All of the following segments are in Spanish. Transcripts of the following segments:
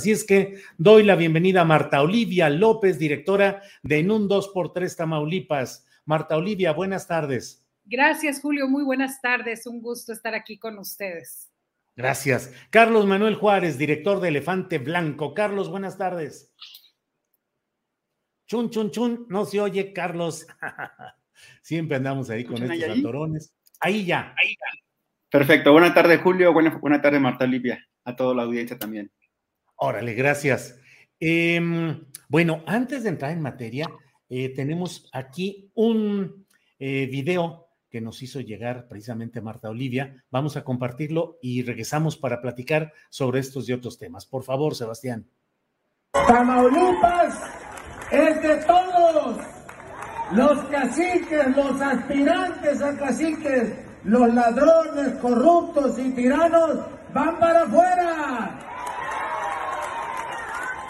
Así es que doy la bienvenida a Marta Olivia López, directora de En un 2x3 Tamaulipas. Marta Olivia, buenas tardes. Gracias, Julio. Muy buenas tardes. Un gusto estar aquí con ustedes. Gracias. Carlos Manuel Juárez, director de Elefante Blanco. Carlos, buenas tardes. Chun, chun, chun. No se oye, Carlos. Siempre andamos ahí con estos ahí? atorones. Ahí ya, ahí ya. Perfecto. Buenas tardes, Julio. Buenas, buenas tardes, Marta Olivia. A toda la audiencia también. Órale, gracias. Eh, bueno, antes de entrar en materia, eh, tenemos aquí un eh, video que nos hizo llegar precisamente Marta Olivia. Vamos a compartirlo y regresamos para platicar sobre estos y otros temas. Por favor, Sebastián. Tamaulipas es de todos. Los caciques, los aspirantes a caciques, los ladrones, corruptos y tiranos van para afuera.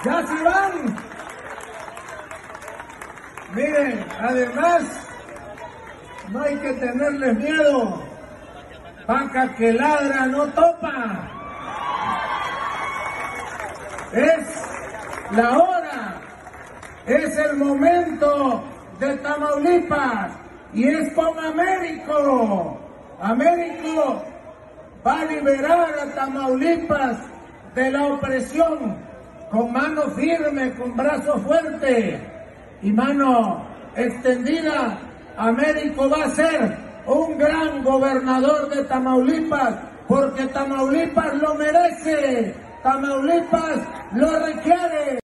Ya se van. Miren, además, no hay que tenerles miedo. Vaca que ladra no topa. Es la hora, es el momento de Tamaulipas y es con Américo. Américo va a liberar a Tamaulipas de la opresión con mano firme, con brazo fuerte y mano extendida, Américo va a ser un gran gobernador de Tamaulipas, porque Tamaulipas lo merece, Tamaulipas lo requiere.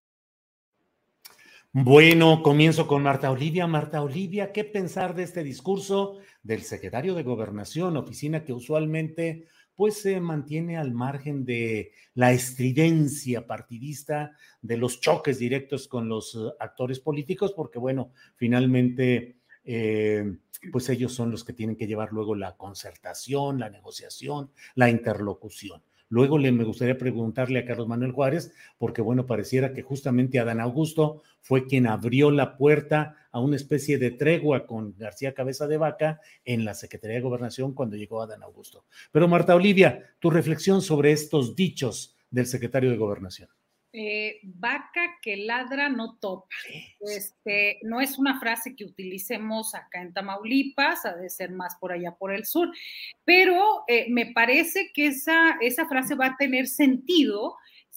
Bueno, comienzo con Marta Olivia. Marta Olivia, ¿qué pensar de este discurso del secretario de Gobernación, oficina que usualmente pues se mantiene al margen de la estridencia partidista, de los choques directos con los eh, actores políticos, porque bueno, finalmente, eh, pues ellos son los que tienen que llevar luego la concertación, la negociación, la interlocución. Luego le, me gustaría preguntarle a Carlos Manuel Juárez, porque bueno, pareciera que justamente Adán Augusto fue quien abrió la puerta a una especie de tregua con García Cabeza de Vaca en la Secretaría de Gobernación cuando llegó Adán Augusto. Pero Marta Olivia, tu reflexión sobre estos dichos del secretario de Gobernación. Eh, vaca que ladra no topa. Este, no es una frase que utilicemos acá en Tamaulipas, ha de ser más por allá por el sur, pero eh, me parece que esa, esa frase va a tener sentido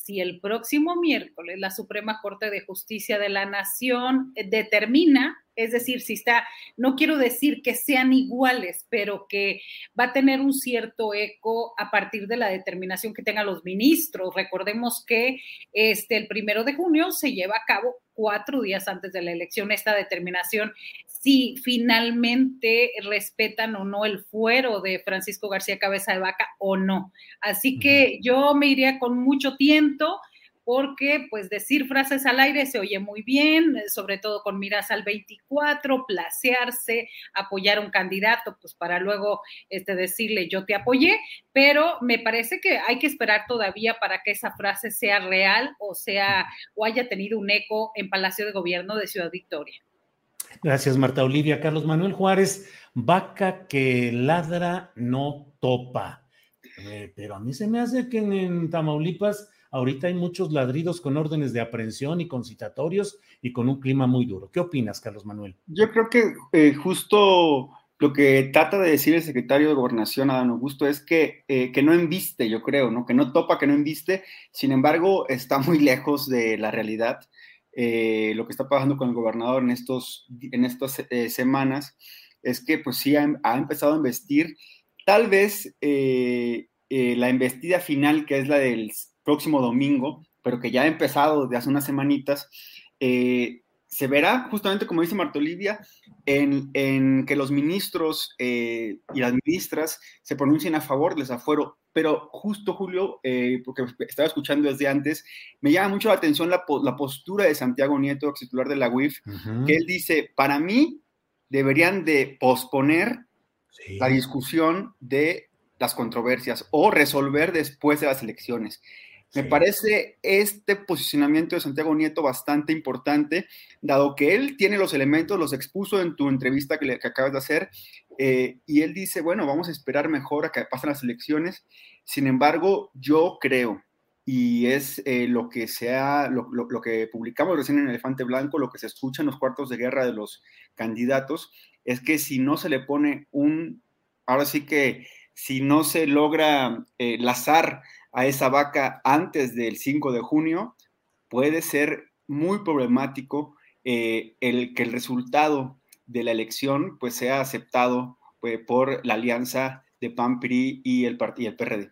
si el próximo miércoles la Suprema Corte de Justicia de la Nación eh, determina, es decir, si está, no quiero decir que sean iguales, pero que va a tener un cierto eco a partir de la determinación que tengan los ministros. Recordemos que este, el primero de junio se lleva a cabo cuatro días antes de la elección esta determinación si finalmente respetan o no el fuero de Francisco García Cabeza de Vaca o no. Así que yo me iría con mucho tiento porque pues decir frases al aire se oye muy bien, sobre todo con miras al 24, placearse, apoyar a un candidato, pues para luego este, decirle yo te apoyé, pero me parece que hay que esperar todavía para que esa frase sea real o sea o haya tenido un eco en Palacio de Gobierno de Ciudad Victoria. Gracias, Marta Olivia. Carlos Manuel Juárez, vaca que ladra no topa. Eh, pero a mí se me hace que en, Tamaulipas ahorita hay muchos ladridos con órdenes de aprehensión y concitatorios y con un clima muy duro. ¿Qué opinas, Carlos Manuel? Yo creo que eh, justo lo que trata de decir el secretario de Gobernación, Adán Augusto, es que, eh, que no enviste, yo creo, ¿no? Que no topa, que no enviste. Sin embargo, está muy lejos de la realidad. Eh, lo que está pasando con el gobernador en, estos, en estas semanas es que, pues sí, ha, ha, empezado a investir. Tal vez la investida final, que es la del próximo domingo, pero que ya ha empezado desde hace unas semanitas, se verá justamente, como dice Marta Olivia, en, que los ministros eh, y las ministras se pronuncien a favor del desafuero. Pero justo, Julio, eh, porque estaba escuchando desde antes, me llama mucho la atención la, postura de Santiago Nieto, ex titular de la UIF, que él dice, para mí deberían de posponer la discusión de las controversias o resolver después de las elecciones. Me parece este posicionamiento de Santiago Nieto bastante importante, dado que él tiene los elementos, los expuso en tu entrevista que, le, acabas de hacer, eh, y él dice, bueno, vamos a esperar mejor a que pasen las elecciones. Sin embargo, yo creo, y es eh, lo que sea, lo, lo, que publicamos recién en Elefante Blanco, lo que se escucha en los cuartos de guerra de los candidatos, es que si no se le pone un, ahora sí que si no se logra eh, lazar a esa vaca antes del 5 de junio, puede ser muy problemático eh, el que el resultado de la elección pues sea aceptado pues, por la alianza de PAN, PRI y el, y el PRD.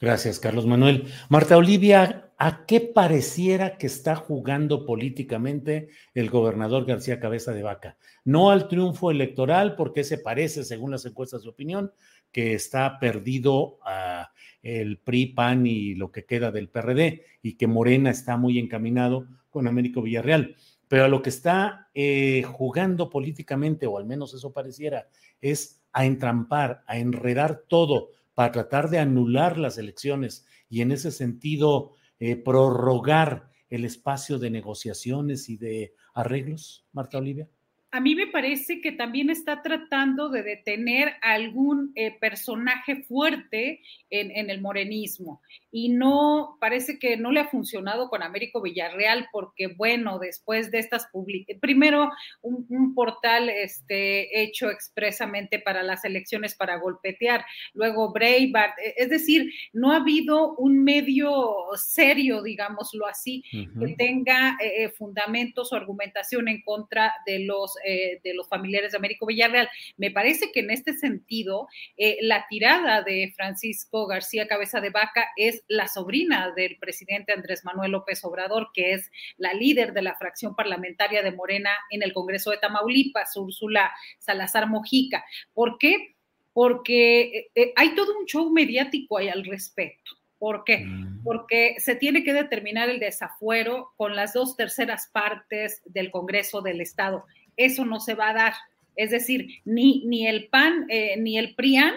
Gracias, Carlos Manuel. Marta Olivia, ¿a qué pareciera que está jugando políticamente el gobernador García Cabeza de Vaca? No al triunfo electoral, porque se parece, según las encuestas de opinión, que está perdido a el PRI, PAN y lo que queda del PRD, y que Morena está muy encaminado con Américo Villarreal. Pero a lo que está eh, jugando políticamente, o al menos eso pareciera, es a entrampar, a enredar todo para tratar de anular las elecciones y en ese sentido eh, prorrogar el espacio de negociaciones y de arreglos, Marta Olivia a mí me parece que también está tratando de detener algún eh, personaje fuerte en, el morenismo. Y no, parece que no le ha funcionado con Américo Villarreal porque, bueno, después de estas publicaciones, primero un, portal este, hecho expresamente para las elecciones para golpetear, luego Breitbart, e, es decir, no ha habido un medio serio, digámoslo así, que tenga eh, fundamentos o argumentación en contra de los eh, de los familiares de Américo Villarreal. Me parece que en este sentido, eh, la tirada de Francisco García Cabeza de Vaca es la sobrina del presidente Andrés Manuel López Obrador, que es la líder de la fracción parlamentaria de Morena en el Congreso de Tamaulipas, Úrsula Salazar Mojica. ¿Por qué? Porque eh, hay todo un show mediático ahí al respecto. ¿Por qué? Mm. Porque se tiene que determinar el desafuero con las dos terceras partes del Congreso del Estado eso no se va a dar. Es decir, ni, ni el PAN, eh, ni el PRIAN,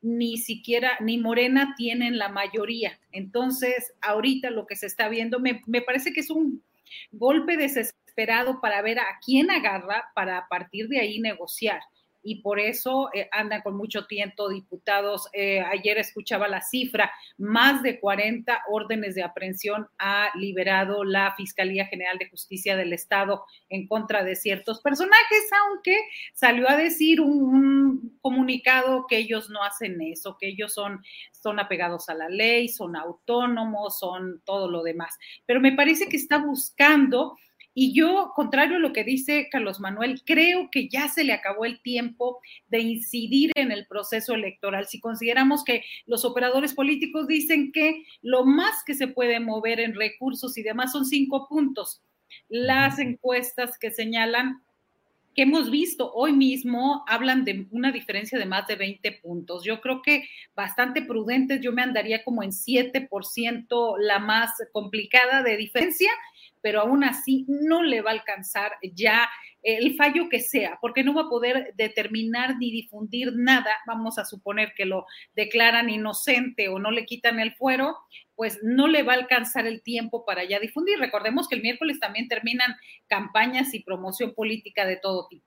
ni siquiera, ni Morena tienen la mayoría. Entonces, ahorita lo que se está viendo, me, me parece que es un golpe desesperado para ver a quién agarra para a partir de ahí negociar y por eso eh, andan con mucho tiento diputados. Eh, ayer escuchaba la cifra, más de 40 órdenes de aprehensión ha liberado la Fiscalía General de Justicia del Estado en contra de ciertos personajes, aunque salió a decir un, comunicado que ellos no hacen eso, que ellos son, son apegados a la ley, son autónomos, son todo lo demás. Pero me parece que está buscando y yo, contrario a lo que dice Carlos Manuel, creo que ya se le acabó el tiempo de incidir en el proceso electoral. Si consideramos que los operadores políticos dicen que lo más que se puede mover en recursos y demás son cinco puntos. Las encuestas que señalan que hemos visto hoy mismo hablan de una diferencia de más de 20 puntos. Yo creo que bastante prudentes, yo me andaría como en 7% la más complicada de diferencia pero aún así no le va a alcanzar ya el fallo que sea, porque no va a poder determinar ni difundir nada, vamos a suponer que lo declaran inocente o no le quitan el fuero, pues no le va a alcanzar el tiempo para ya difundir. Recordemos que el miércoles también terminan campañas y promoción política de todo tipo.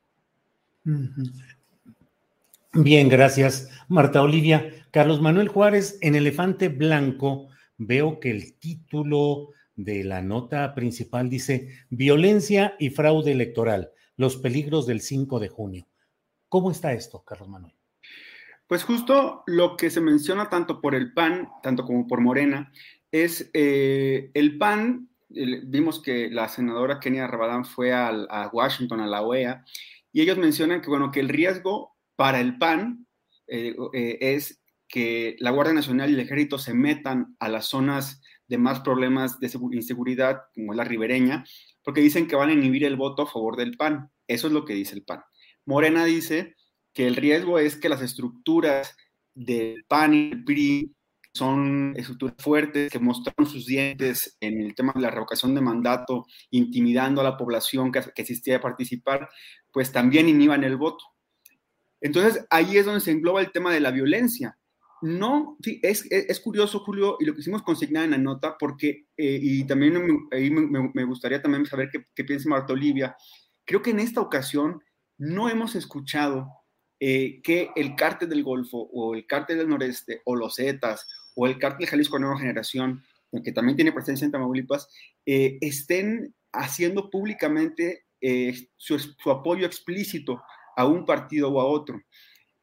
Bien, gracias, Marta Olivia. Carlos Manuel Juárez en Elefante Blanco veo que el título de la nota principal dice violencia y fraude electoral, los peligros del 5 de junio. ¿Cómo está esto, Carlos Manuel? Pues justo lo que se menciona tanto por el PAN, tanto como por Morena, es eh, el PAN, vimos que la senadora Kenia Rabadán fue a Washington, a la OEA, y ellos mencionan que, bueno, que el riesgo para el PAN eh, eh, es que la Guardia Nacional y el Ejército se metan a las zonas de más problemas de inseguridad, como la ribereña, porque dicen que van a inhibir el voto a favor del PAN. Eso es lo que dice el PAN. Morena dice que el riesgo es que las estructuras del PAN y el PRI son estructuras fuertes que mostraron sus dientes en el tema de la revocación de mandato, intimidando a la población que, que existía a participar, pues también inhiban el voto. Entonces ahí es donde se engloba el tema de la violencia. No, sí, es, es, curioso, Julio, y lo que hicimos consignar en la nota, porque, eh, y también me, me, gustaría también saber qué, piensa Marta Olivia, creo que en esta ocasión no hemos escuchado eh, que el cártel del Golfo o el cártel del Noreste o los Zetas o el cártel Jalisco Nueva Generación, que también tiene presencia en Tamaulipas, eh, estén haciendo públicamente su, su apoyo explícito a un partido o a otro.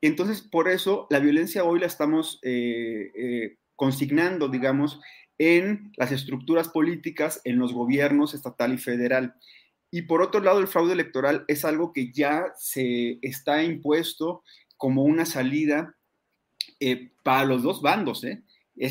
Entonces, por eso la violencia hoy la estamos eh, eh, consignando, digamos, en las estructuras políticas, en los gobiernos estatal y federal. Y por otro lado, el fraude electoral es algo que ya se está impuesto como una salida eh, para los dos bandos. Es,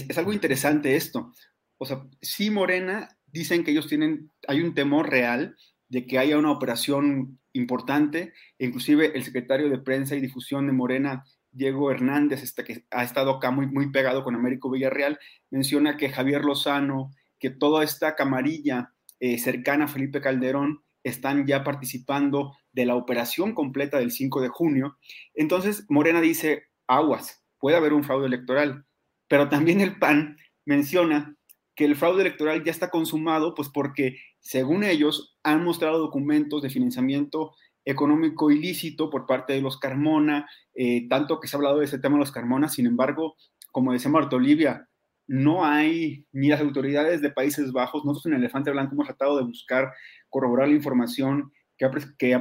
es, algo interesante esto. O sea, sí, Morena dicen que ellos tienen, hay un temor real de que haya una operación importante. Inclusive el secretario de Prensa y Difusión de Morena, Diego Hernández, este, que ha estado acá muy, muy pegado con Américo Villarreal, menciona que Javier Lozano, que toda esta camarilla eh, cercana a Felipe Calderón están ya participando de la operación completa del 5 de junio. Entonces, Morena dice, aguas, puede haber un fraude electoral, pero también el PAN menciona que el fraude electoral ya está consumado, pues porque, según ellos, han mostrado documentos de financiamiento económico ilícito por parte de los Carmona, eh, tanto que se ha hablado de ese tema de los Carmona, sin embargo, como decía Marta Olivia, no hay ni las autoridades de Países Bajos, nosotros en Elefante Blanco hemos tratado de buscar corroborar la información que,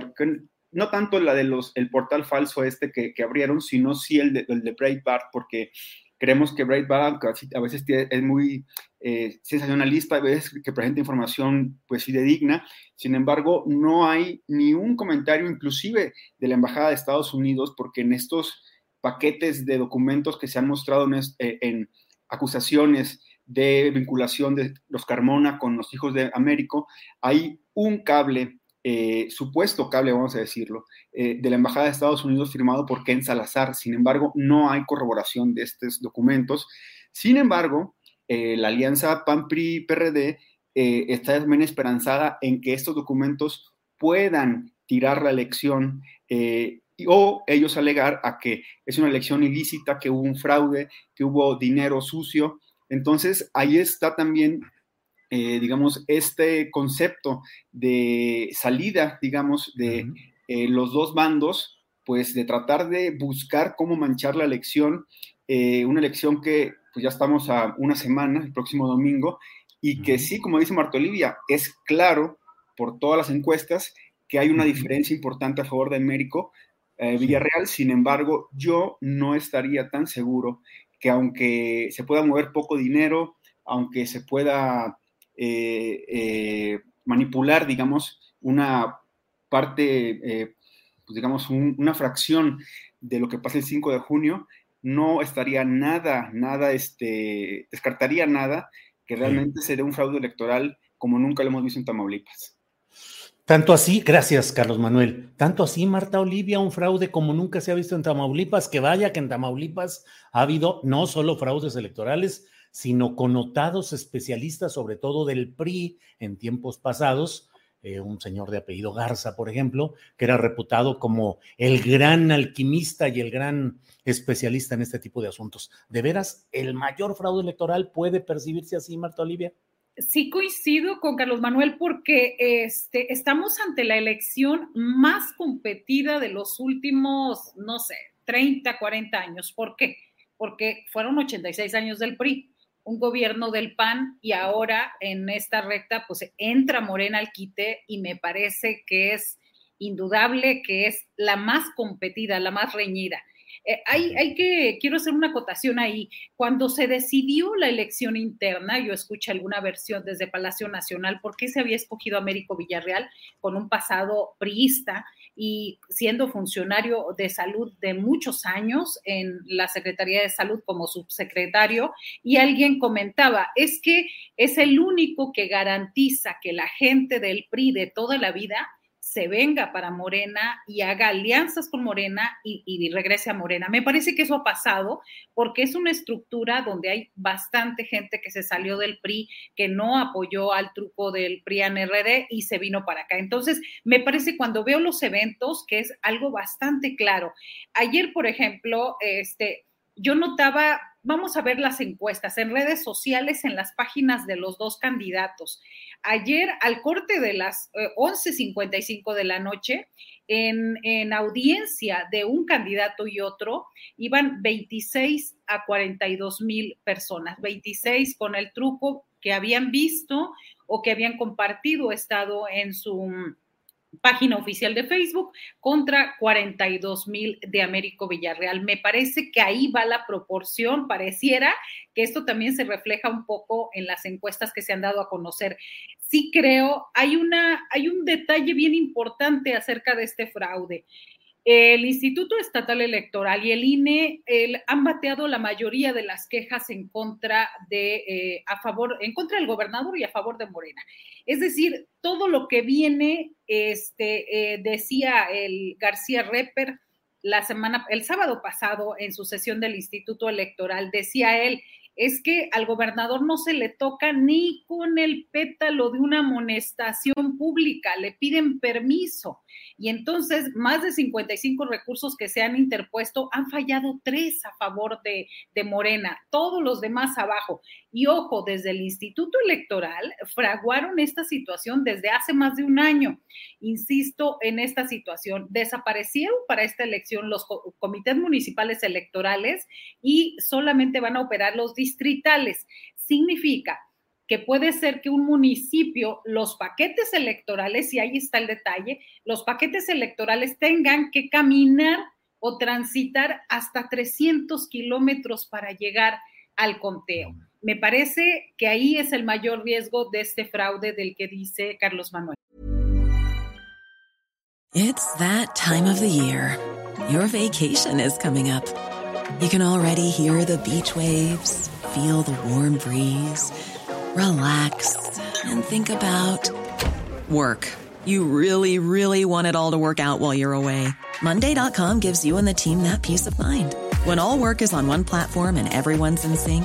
no tanto la de los el portal falso este que, que abrieron, sino sí el de, el de Breitbart, porque creemos que Breitbart a veces es muy eh, sensacionalista, a veces que presenta información pues fidedigna, sin embargo, no hay ni un comentario inclusive de la Embajada de Estados Unidos, porque en estos paquetes de documentos que se han mostrado en, eh, en acusaciones de vinculación de los Carmona con los hijos de Américo, hay un cable eh, supuesto cable, vamos a decirlo, eh, de la Embajada de Estados Unidos firmado por Ken Salazar. Sin embargo, no hay corroboración de estos documentos. Sin embargo, eh, la alianza PAN-PRI-PRD está también esperanzada en que estos documentos puedan tirar la elección o ellos alegar a que es una elección ilícita, que hubo un fraude, que hubo dinero sucio. Entonces, ahí está también eh, digamos, este concepto de salida, digamos, de eh, los dos bandos, pues de tratar de buscar cómo manchar la elección, eh, una elección que pues ya estamos a una semana, el próximo domingo, y que sí, como dice Marta Olivia, es claro por todas las encuestas que hay una diferencia importante a favor de Américo Villarreal, sin embargo, yo no estaría tan seguro que aunque se pueda mover poco dinero, aunque se pueda eh, eh, manipular, digamos, una parte, eh, pues digamos, una fracción de lo que pasa el 5 de junio, no estaría nada, nada, este, descartaría nada que realmente sería un fraude electoral como nunca lo hemos visto en Tamaulipas. Tanto así, gracias Carlos Manuel, tanto así Marta Olivia, un fraude como nunca se ha visto en Tamaulipas, que vaya que en Tamaulipas ha habido no solo fraudes electorales, sino connotados especialistas, sobre todo del PRI en tiempos pasados, eh, un señor de apellido Garza, por ejemplo, que era reputado como el gran alquimista y el gran especialista en este tipo de asuntos. ¿De veras el mayor fraude electoral puede percibirse así, Marta Olivia? Sí coincido con Carlos Manuel porque este, estamos ante la elección más competida de los últimos, no sé, 30, 40 años. ¿Por qué? Porque fueron 86 años del PRI un gobierno del PAN y ahora en esta recta pues entra Morena al quite y me parece que es indudable que es la más competida, la más reñida. Eh, hay, hay, que, quiero hacer una acotación ahí. Cuando se decidió la elección interna, yo escuché alguna versión desde Palacio Nacional, ¿por qué se había escogido Américo Villarreal con un pasado priista y siendo funcionario de salud de muchos años en la Secretaría de Salud como subsecretario? Y alguien comentaba, es que es el único que garantiza que la gente del PRI de toda la vida se venga para Morena y haga alianzas con Morena y, regrese a Morena. Me parece que eso ha pasado porque es una estructura donde hay bastante gente que se salió del PRI, que no apoyó al truco del PRI RD y se vino para acá. Entonces, me parece cuando veo los eventos que es algo bastante claro. Ayer, por ejemplo, este, yo notaba, vamos a ver las encuestas en redes sociales, en las páginas de los dos candidatos. Ayer, al corte de las 11.55 eh, de la noche, en, en, audiencia de un candidato y otro, iban 26 a 42 mil personas, 26 con el truco que habían visto o que habían compartido estado en su página oficial de Facebook contra 42 mil de Américo Villarreal. Me parece que ahí va la proporción, pareciera que esto también se refleja un poco en las encuestas que se han dado a conocer. Sí creo, hay, una, hay un detalle bien importante acerca de este fraude. El Instituto Estatal Electoral y el INE han bateado la mayoría de las quejas en contra de, eh, a favor, en contra del gobernador y a favor de Morena. Es decir, todo lo que viene, este, eh, decía el García Reper la semana, el sábado pasado en su sesión del Instituto Electoral, decía él, es que al gobernador no se le toca ni con el pétalo de una amonestación pública, le piden permiso. Y entonces, más de 55 recursos que se han interpuesto, han fallado tres a favor de, de Morena, todos los demás abajo. Y ojo, desde el Instituto Electoral fraguaron esta situación desde hace más de un año. Insisto en esta situación. Desaparecieron para esta elección los comités municipales electorales y solamente van a operar los distritales. Significa que puede ser que un municipio, los paquetes electorales, y ahí está el detalle, los paquetes electorales tengan que caminar o transitar hasta 300 kilómetros para llegar al conteo. Me parece que ahí es el mayor riesgo de este fraude del que dice Carlos Manuel. It's that time of the year. Your vacation is coming up. You can already hear the beach waves, feel the warm breeze. relax, and think about work. You really, really want it all to work out while you're away. Monday.com gives you and the team that peace of mind. When all work is on one platform and everyone's in sync,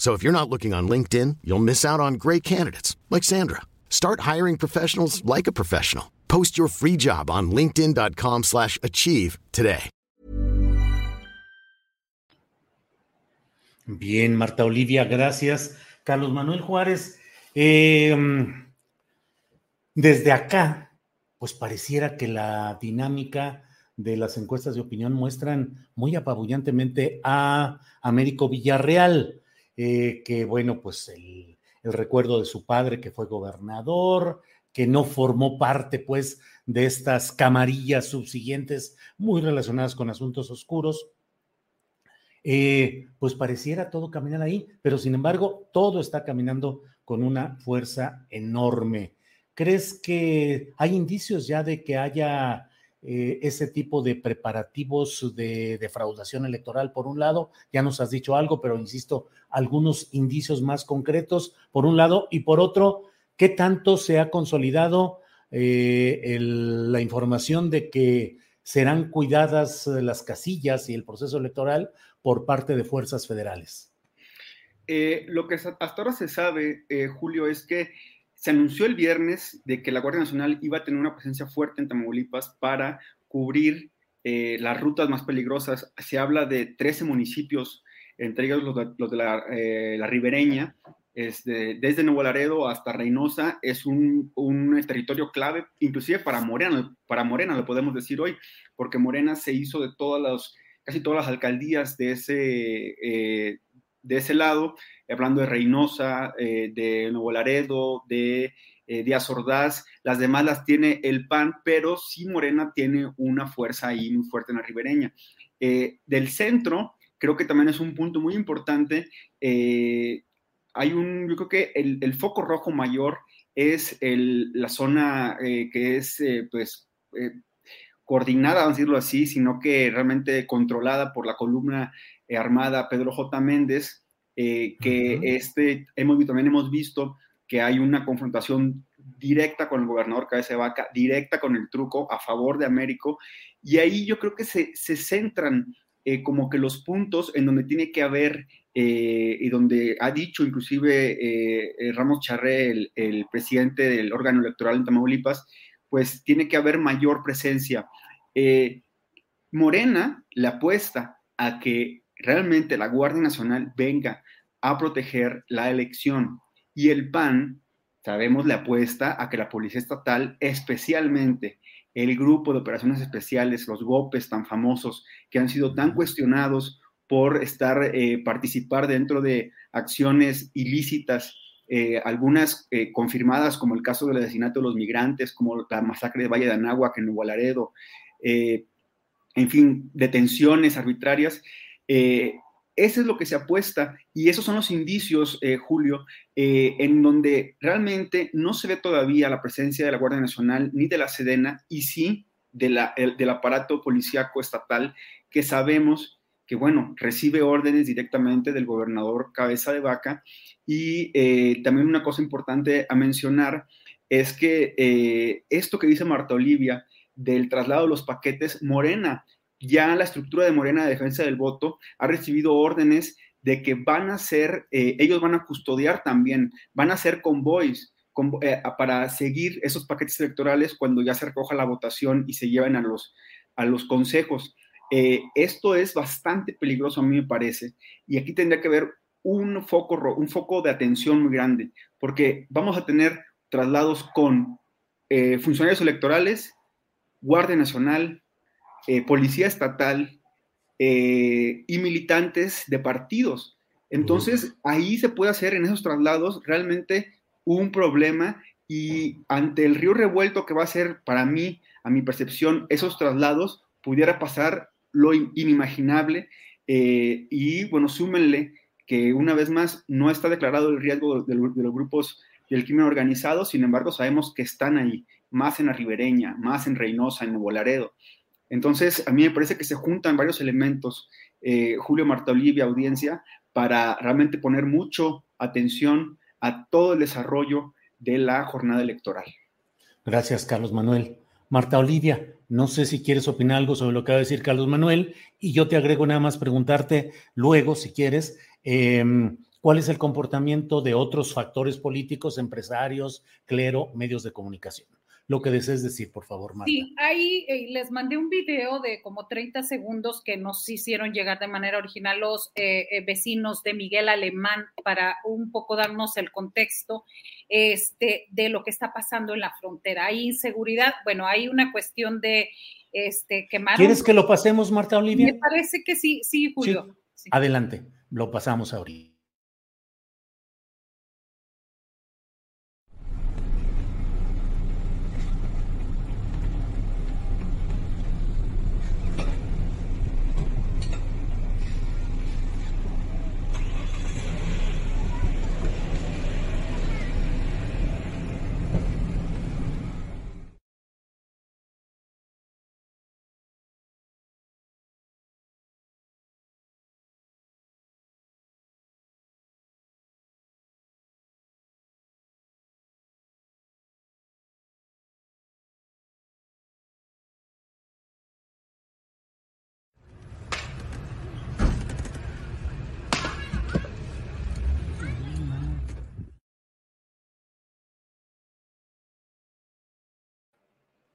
So if you're not looking on LinkedIn, you'll miss out on great candidates like Sandra. Start hiring professionals like a professional. Post your free job on linkedin.com/achieve today. Bien, Marta Olivia, gracias. Carlos Manuel Juárez, eh, desde acá, pues pareciera que la dinámica de las encuestas de opinión muestran muy apabullantemente a Américo Villarreal, eh, que bueno, pues el, recuerdo de su padre que fue gobernador, que no formó parte pues de estas camarillas subsiguientes muy relacionadas con asuntos oscuros, eh, pues pareciera todo caminar ahí, pero sin embargo todo está caminando con una fuerza enorme. ¿Crees que hay indicios ya de que haya eh, ese tipo de preparativos de defraudación electoral por un lado? Ya nos has dicho algo, pero insisto, algunos indicios más concretos por un lado y por otro, ¿qué tanto se ha consolidado eh, la información de que serán cuidadas las casillas y el proceso electoral por parte de fuerzas federales? Eh, lo que hasta ahora se sabe, Julio, es que se anunció el viernes de que la Guardia Nacional iba a tener una presencia fuerte en Tamaulipas para cubrir eh, las rutas más peligrosas. Se habla de 13 municipios, entre ellos los de, la, la, ribereña, este, desde Nuevo Laredo hasta Reynosa, es un, un, territorio clave, inclusive para Morena, para Morena lo podemos decir hoy, porque Morena se hizo de todas las, casi todas las alcaldías de ese, de ese lado, hablando de Reynosa, eh, de Nuevo Laredo, de eh, Díaz Ordaz, las demás las tiene el PAN, pero sí Morena tiene una fuerza ahí muy fuerte en la ribereña. Eh, del centro, creo que también es un punto muy importante. hay un, yo creo que el, foco rojo mayor es la zona que es, pues, coordinada, vamos a decirlo así, sino que realmente controlada por la columna eh, armada Pedro J. Méndez, eh, que este, hemos, también hemos visto que hay una confrontación directa con el gobernador Cabeza de Vaca, directa con el truco a favor de Américo, y ahí yo creo que se, se centran eh, como que los puntos en donde tiene que haber, y donde ha dicho inclusive Ramos Charré, el, el, presidente del órgano electoral en Tamaulipas, pues tiene que haber mayor presencia. Morena le apuesta a que realmente la Guardia Nacional venga a proteger la elección. Y el PAN, sabemos, le apuesta a que la Policía Estatal, especialmente el grupo de operaciones especiales, los GOPES tan famosos, que han sido tan cuestionados por estar, eh, participar dentro de acciones ilícitas, eh, algunas eh, confirmadas, como el caso del asesinato de los migrantes, como la masacre de Valle de Anáhuac en Nuevo Laredo, en fin, detenciones arbitrarias, eh, eso es lo que se apuesta y esos son los indicios, eh, Julio, eh, en donde realmente no se ve todavía la presencia de la Guardia Nacional ni de la Sedena y sí de la, del aparato policíaco estatal que sabemos que, bueno, recibe órdenes directamente del gobernador Cabeza de Vaca. Y también una cosa importante a mencionar es que esto que dice Marta Olivia del traslado de los paquetes, Morena ya la estructura de Morena de Defensa del Voto ha recibido órdenes de que van a ser, eh, ellos van a custodiar también, van a ser convoys eh, para seguir esos paquetes electorales cuando ya se recoja la votación y se lleven a los, a los consejos. Eh, esto es bastante peligroso a mí me parece, y aquí tendría que haber un foco, un foco de atención muy grande, porque vamos a tener traslados con funcionarios electorales, Guardia Nacional, eh, policía estatal eh, y militantes de partidos. Entonces, ahí se puede hacer en esos traslados realmente un problema y ante el río revuelto que va a ser para mí, a mi percepción, esos traslados, pudiera pasar lo inimaginable eh, y bueno, súmenle que una vez más no está declarado el riesgo de, de, los grupos del crimen organizado, sin embargo sabemos que están ahí, más en la ribereña, más en Reynosa, en Nuevo Laredo. Entonces, a mí me parece que se juntan varios elementos, eh, Julio, Marta Olivia, audiencia, para realmente poner mucho atención a todo el desarrollo de la jornada electoral. Gracias, Carlos Manuel. Marta Olivia, no sé si quieres opinar algo sobre lo que va a decir Carlos Manuel, y yo te agrego nada más preguntarte luego, si quieres, em, cuál es el comportamiento de otros factores políticos, empresarios, clero, medios de comunicación lo que desees decir, por favor, Marta. Sí, ahí eh, les mandé un video de como 30 segundos que nos hicieron llegar de manera original los eh, eh, vecinos de Miguel Alemán para un poco darnos el contexto este, de lo que está pasando en la frontera. Hay inseguridad, bueno, hay una cuestión de este, quemar. ¿Quieres que lo pasemos, Marta Olivia? Me parece que sí, sí, Julio. Adelante, lo pasamos ahorita.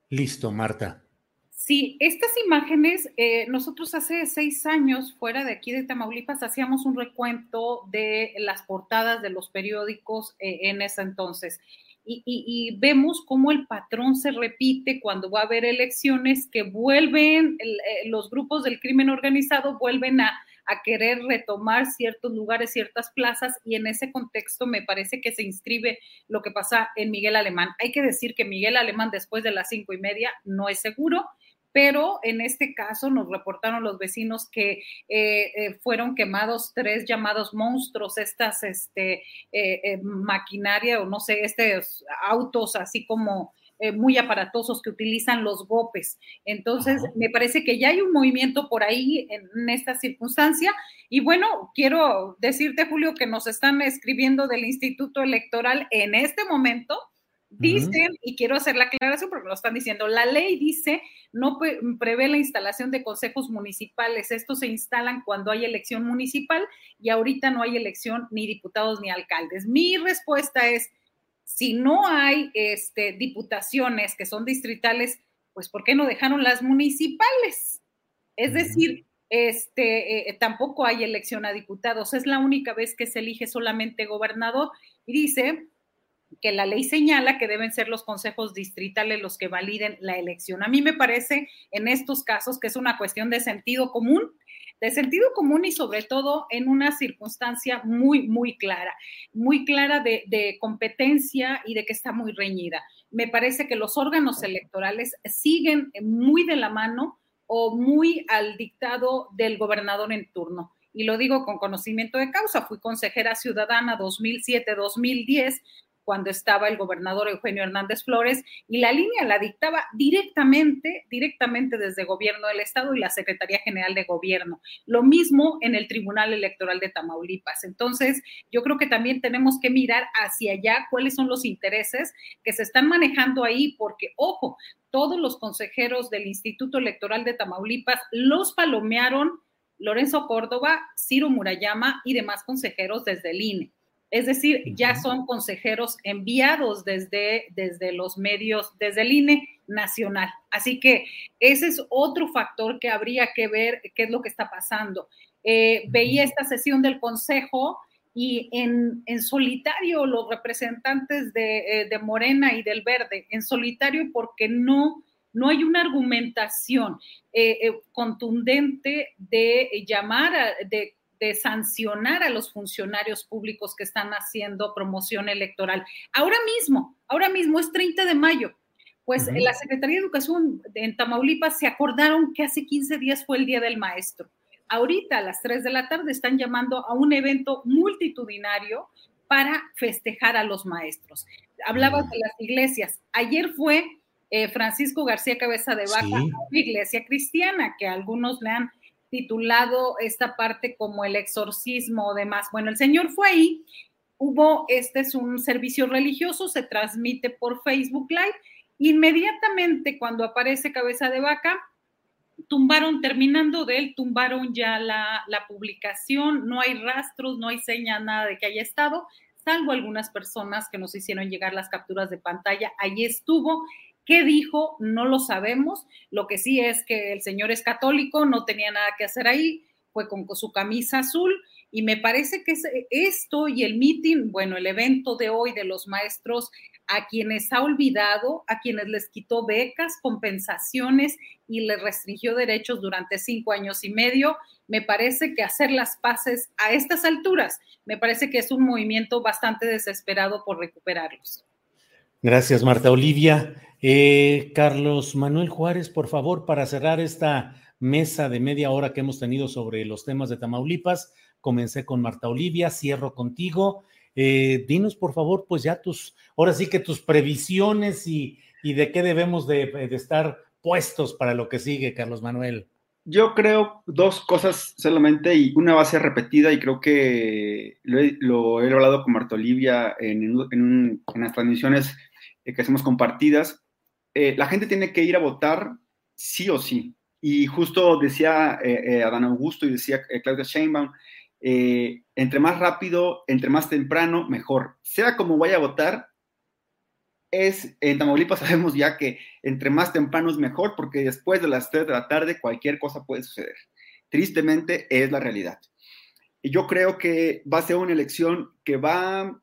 Listo, Marta. Sí, estas imágenes, eh, nosotros hace seis años, fuera de aquí de Tamaulipas, hacíamos un recuento de las portadas de los periódicos eh, en ese entonces. Y, vemos cómo el patrón se repite cuando va a haber elecciones, que vuelven, eh, los grupos del crimen organizado vuelven a, a querer retomar ciertos lugares, ciertas plazas, y en ese contexto me parece que se inscribe lo que pasa en Miguel Alemán. Hay que decir que Miguel Alemán después de las cinco y media no es seguro, pero en este caso nos reportaron los vecinos que eh, eh, fueron quemados tres llamados monstruos, estas este, eh, maquinaria o no sé, estos autos así como muy aparatosos que utilizan los GOPES. Entonces, me parece que ya hay un movimiento por ahí en, esta circunstancia. Y bueno, quiero decirte, Julio, que nos están escribiendo del Instituto Electoral en este momento Dicen, y quiero hacer la aclaración porque lo están diciendo, la ley dice, no prevé la instalación de consejos municipales. Estos se instalan cuando hay elección municipal y ahorita no hay elección ni diputados ni alcaldes. Mi respuesta es, si no hay este, diputaciones que son distritales, pues ¿por qué no dejaron las municipales? Es decir, este, eh, tampoco hay elección a diputados. Es la única vez que se elige solamente gobernador. Y dice, que la ley señala que deben ser los consejos distritales los que validen la elección. A mí me parece en estos casos que es una cuestión de sentido común, de sentido común y sobre todo en una circunstancia muy, muy clara, muy clara de, competencia y de que está muy reñida. Me parece que los órganos electorales siguen muy de la mano o muy al dictado del gobernador en turno y lo digo con conocimiento de causa, fui consejera ciudadana 2007-2010, cuando estaba el gobernador Eugenio Hernández Flores y la línea la dictaba directamente, directamente desde gobierno del estado y la Secretaría General de Gobierno. Lo mismo en el Tribunal Electoral de Tamaulipas. Entonces, yo creo que también tenemos que mirar hacia allá cuáles son los intereses que se están manejando ahí, porque, ojo, todos los consejeros del Instituto Electoral de Tamaulipas los palomearon Lorenzo Córdoba, Ciro Murayama y demás consejeros desde el INE. Es decir, ya son consejeros enviados desde, desde los medios, desde el INE nacional. Así que ese es otro factor que habría que ver qué es lo que está pasando. Eh, veía esta sesión del Consejo y en, solitario los representantes de, eh, Morena y del Verde, en solitario porque no, no hay una argumentación eh, contundente de llamar, a, de de sancionar a los funcionarios públicos que están haciendo promoción electoral. Ahora mismo, ahora mismo es 30 de mayo. Pues en la Secretaría de Educación en Tamaulipas se acordaron que hace 15 días fue el Día del Maestro. Ahorita a las 3 de la tarde están llamando a un evento multitudinario para festejar a los maestros. Hablabas de las iglesias. Ayer fue eh, Francisco García Cabeza de Vaca, una iglesia cristiana que algunos le han titulado esta parte como el exorcismo o demás. Bueno, el Señor fue ahí, hubo, este es un servicio religioso, se transmite por Facebook Live. Inmediatamente cuando aparece cabeza de vaca, tumbaron, terminando de él, tumbaron ya la, la publicación, no hay rastros, no hay seña, nada de que haya estado, salvo algunas personas que nos hicieron llegar las capturas de pantalla, ahí estuvo ¿Qué dijo? No lo sabemos. Lo que sí es que el señor es católico, no tenía nada que hacer ahí, fue con su camisa azul y me parece que esto y el meeting, bueno, el evento de hoy de los maestros, a quienes ha olvidado, a quienes les quitó becas, compensaciones y les restringió derechos durante cinco años y medio, me parece que hacer las paces a estas alturas, me parece que es un movimiento bastante desesperado por recuperarlos. Gracias, Marta Olivia. Eh, Carlos Manuel Juárez, por favor, para cerrar esta mesa de media hora que hemos tenido sobre los temas de Tamaulipas, comencé con Marta Olivia, cierro contigo. Eh, dinos, por favor, pues ya tus, ahora sí que tus previsiones y, de qué debemos de, estar puestos para lo que sigue, Carlos Manuel. Yo creo dos cosas solamente y una va a ser repetida y creo que lo he, hablado con Marta Olivia en, en las transmisiones que hacemos compartidas. Eh, la gente tiene que ir a votar sí o sí. Y justo decía eh, eh, Adán Augusto y decía Claudia Sheinbaum, entre más rápido, entre más temprano, mejor. Sea como vaya a votar, es, en Tamaulipas sabemos ya que entre más temprano es mejor, porque después de las 3 de la tarde cualquier cosa puede suceder. Tristemente es la realidad. Y yo creo que va a ser una elección que va,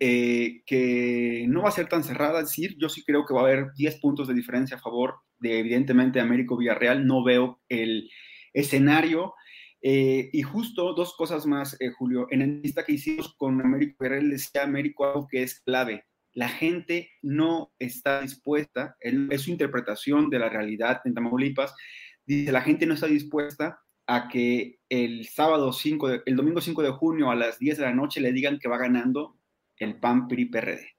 eh, que no va a ser tan cerrada, decir, yo sí creo que va a haber 10 puntos de diferencia a favor de, evidentemente, Américo Villarreal. No veo el escenario. Eh, y justo dos cosas más, eh, Julio. En el lista que hicimos con Américo Villarreal, decía Américo algo que es clave. La gente no está dispuesta, es su interpretación de la realidad en Tamaulipas, dice, la gente no está dispuesta a que el sábado 5, de, el domingo 5 de junio a las 10 de la noche le digan que va ganando el PAN PRI PRD.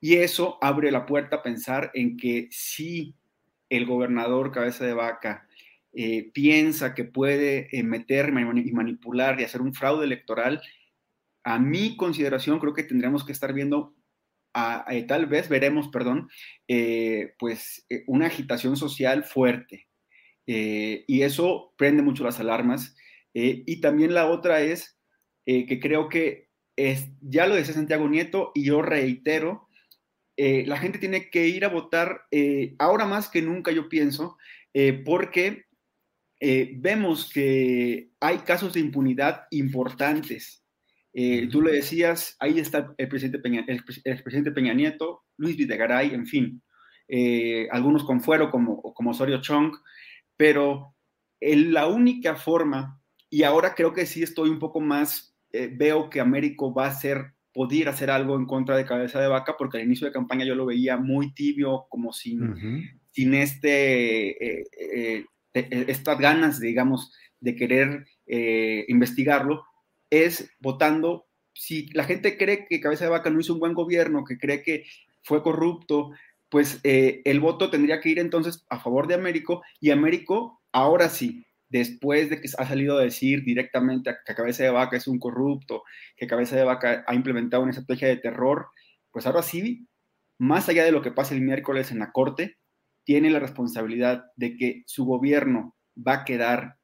Y eso abre la puerta a pensar en que si el gobernador cabeza de vaca eh, piensa que puede eh, meterme y manipular y hacer un fraude electoral, a mi consideración creo que tendremos que estar viendo, tal vez veremos, perdón, eh, pues una agitación social fuerte, eh, y eso prende mucho las alarmas. Eh, y también la otra es eh, que creo que es, ya lo decía Santiago Nieto y yo reitero, la gente tiene que ir a votar ahora más que nunca, yo pienso, porque vemos que hay casos de impunidad importantes. tú le decías, ahí está el presidente Peña, el, presidente Peña Nieto, Luis Videgaray, en fin, algunos con fuero como, como Osorio Chong, pero la única forma, y ahora creo que sí estoy un poco más, eh, veo que Américo va a ser, poder hacer algo en contra de Cabeza de Vaca, porque al inicio de campaña yo lo veía muy tibio, como sin, sin este, eh, eh, estas ganas, digamos, de querer investigarlo, es votando, si la gente cree que Cabeza de Vaca no hizo un buen gobierno, que cree que fue corrupto, pues eh, el voto tendría que ir entonces a favor de Américo y Américo, ahora sí, después de que ha salido a decir directamente que Cabeza de Vaca es un corrupto, que Cabeza de Vaca ha implementado una estrategia de terror, pues ahora sí, más allá de lo que pase el miércoles en la Corte, tiene la responsabilidad de que su gobierno va a quedar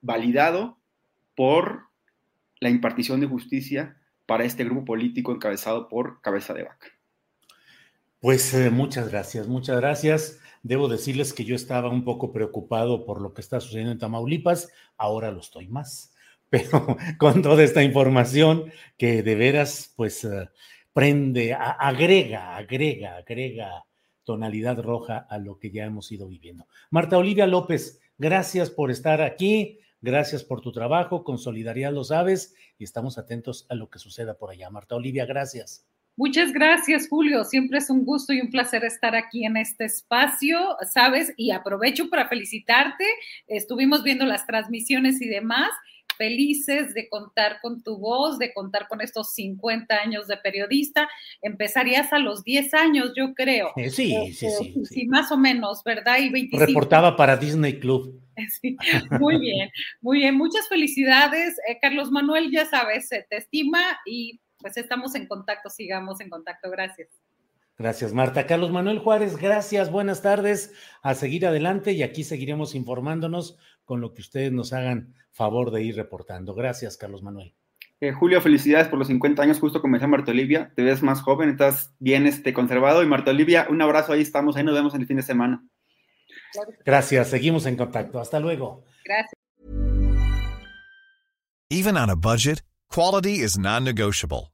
validado por la impartición de justicia para este grupo político encabezado por Cabeza de Vaca. Pues eh, muchas gracias, muchas gracias. Debo decirles que yo estaba un poco preocupado por lo que está sucediendo en Tamaulipas, ahora lo estoy más, pero con toda esta información que de veras, pues, eh, prende, agrega, agrega, agrega tonalidad roja a lo que ya hemos ido viviendo. Marta Olivia López, gracias por estar aquí, gracias por tu trabajo, con solidaridad lo sabes, y estamos atentos a lo que suceda por allá. Marta Olivia, gracias. Muchas gracias, Julio. Siempre es un gusto y un placer estar aquí en este espacio, ¿sabes? Y aprovecho para felicitarte. Estuvimos viendo las transmisiones y demás. Felices de contar con tu voz, de contar con estos 50 años de periodista. Empezarías a los 10 años, yo creo. Sí, sí, este, sí, sí, más o menos, ¿verdad? Y 25. Reportaba para Disney Club. Sí, muy bien, muy bien. Muchas felicidades. Eh, Carlos Manuel, ya sabes, te estima y pues estamos en contacto, sigamos en contacto. Gracias. Gracias, Marta. Carlos Manuel Juárez, gracias, buenas tardes. A seguir adelante y aquí seguiremos informándonos con lo que ustedes nos hagan favor de ir reportando. Gracias, Carlos Manuel. Eh, Julio, felicidades por los 50 años, justo como decía Marta Olivia. Te ves más joven, estás bien este, conservado. Y Marta Olivia, un abrazo, ahí estamos, ahí nos vemos en el fin de semana. Gracias, seguimos en contacto. Hasta luego. Gracias. Even on a budget, quality is non-negotiable.